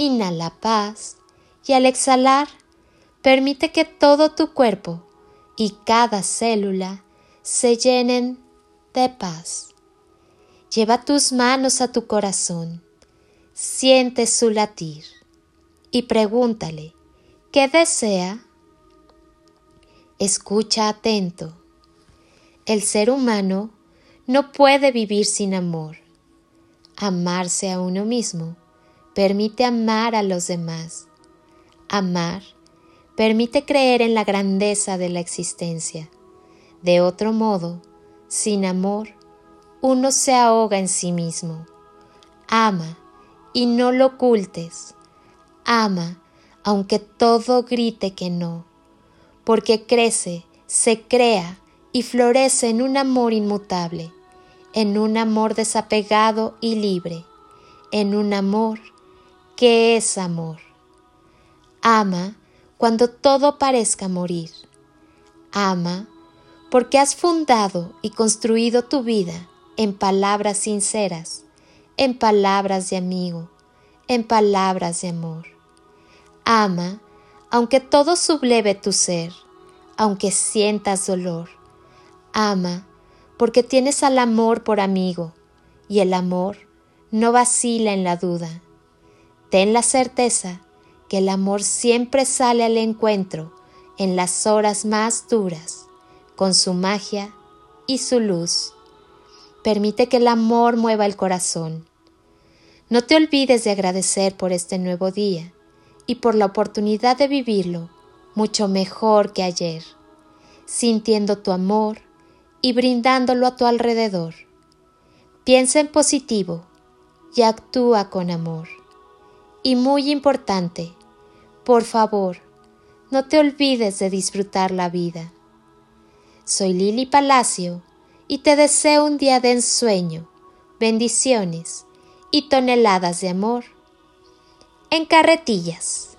Inhala paz y al exhalar permite que todo tu cuerpo y cada célula se llenen de paz. Lleva tus manos a tu corazón, siente su latir y pregúntale, ¿qué desea? Escucha atento. El ser humano no puede vivir sin amor amarse a uno mismo permite amar a los demás. Amar permite creer en la grandeza de la existencia. De otro modo, sin amor, uno se ahoga en sí mismo. Ama y no lo ocultes. Ama aunque todo grite que no, porque crece, se crea y florece en un amor inmutable en un amor desapegado y libre, en un amor que es amor. Ama cuando todo parezca morir. Ama porque has fundado y construido tu vida en palabras sinceras, en palabras de amigo, en palabras de amor. Ama aunque todo subleve tu ser, aunque sientas dolor. Ama porque tienes al amor por amigo, y el amor no vacila en la duda. Ten la certeza que el amor siempre sale al encuentro en las horas más duras, con su magia y su luz. Permite que el amor mueva el corazón. No te olvides de agradecer por este nuevo día y por la oportunidad de vivirlo mucho mejor que ayer, sintiendo tu amor, y brindándolo a tu alrededor. Piensa en positivo y actúa con amor. Y muy importante, por favor, no te olvides de disfrutar la vida. Soy Lili Palacio y te deseo un día de ensueño, bendiciones y toneladas de amor en carretillas.